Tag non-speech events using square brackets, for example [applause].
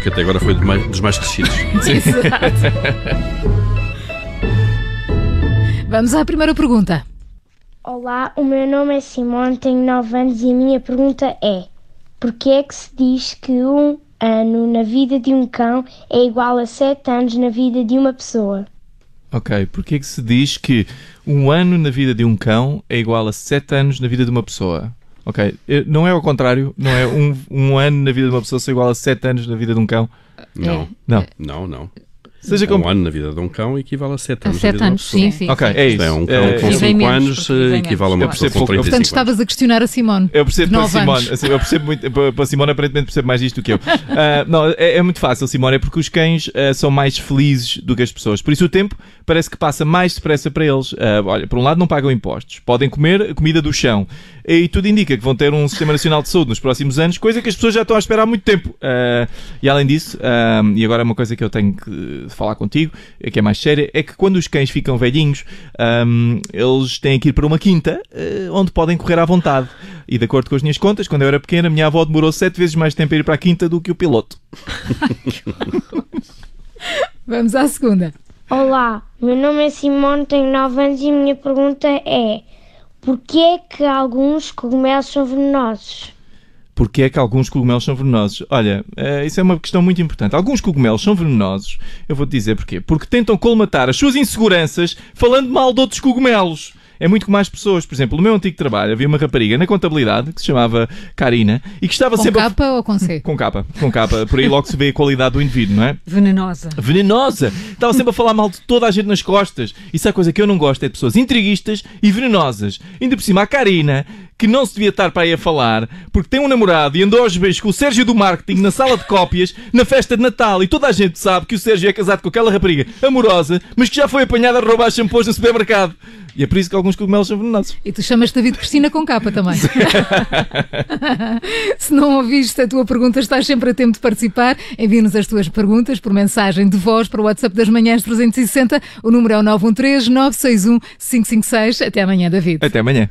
porque até agora foi dos mais, dos mais crescidos. [laughs] Vamos à primeira pergunta. Olá, o meu nome é Simone, tenho 9 anos e a minha pergunta é: Porquê é que se diz que um ano na vida de um cão é igual a 7 anos na vida de uma pessoa? Ok, porque é que se diz que um ano na vida de um cão é igual a 7 anos na vida de uma pessoa? Ok, eh, não é ao contrário, não é um, um ano na vida de uma pessoa ser igual a 7 anos na vida de um cão? Não, Não. não, não. Seja Um como. ano na vida de um cão equivale a 7 Há anos. sete de uma anos, pessoa. sim, sim. Ok, é Isto isso. é, um cão com Vivem 5 menos, anos equivale a uma pessoa percebo com pouco. 35 Portanto, anos. estavas a questionar a Simone. Eu percebo para a Simone, anos. assim, eu percebo muito, para a Simone aparentemente percebe mais disto do que eu. [laughs] Ah, não, é, é muito fácil, Simone, é porque os cães ah, são mais felizes do que as pessoas. Por isso o tempo parece que passa mais depressa para eles. Ah, olha, por um lado não pagam impostos, podem comer comida do chão e tudo indica que vão ter um sistema nacional de saúde nos próximos anos, coisa que as pessoas já estão a esperar há muito tempo. Ah, e além disso, ah, e agora é uma coisa que eu tenho que falar contigo, que é mais séria, é que quando os cães ficam velhinhos, ah, eles têm que ir para uma quinta ah, onde podem correr à vontade. E de acordo com as minhas contas, quando eu era pequena, a minha avó demorou sete vezes mais tempo a ir para a quinta do que o piloto. [laughs] Vamos à segunda. Olá, meu nome é Simone, tenho 9 anos e a minha pergunta é: Porquê é que alguns cogumelos são venenosos? Porquê é que alguns cogumelos são venenosos? Olha, eh, isso é uma questão muito importante. Alguns cogumelos são venenosos, eu vou-te dizer porquê. Porque tentam colmatar as suas inseguranças falando mal de outros cogumelos. É muito como as pessoas. Por exemplo, no meu antigo trabalho havia uma rapariga na contabilidade que se chamava Karina e que estava Com sempre. a- capa ou com C? [laughs] Com capa, com capa. Por aí logo se vê a qualidade do indivíduo, não é? Venenosa. venenosa. Estava sempre a falar mal de toda a gente nas costas. Isso é a coisa que eu não gosto, é de pessoas intriguistas e venenosas. Ainda por cima, a Karina, que não se devia estar para aí a falar, porque tem um namorado e andou aos beijos com o Sérgio do marketing na sala de cópias, na festa de Natal, e toda a gente sabe que o Sérgio é casado com aquela rapariga amorosa, mas que já foi apanhada a roubar shampoos no supermercado. E é por isso que alguns cogumelos são venenosos. E tu chamas David Cristina com capa também. [laughs] Se não ouviste a tua pergunta, estás sempre a tempo de participar. Envia-nos as tuas perguntas por mensagem de voz para o WhatsApp das Manhãs 360. O número é o 913 961 556. Até amanhã, David. Até amanhã.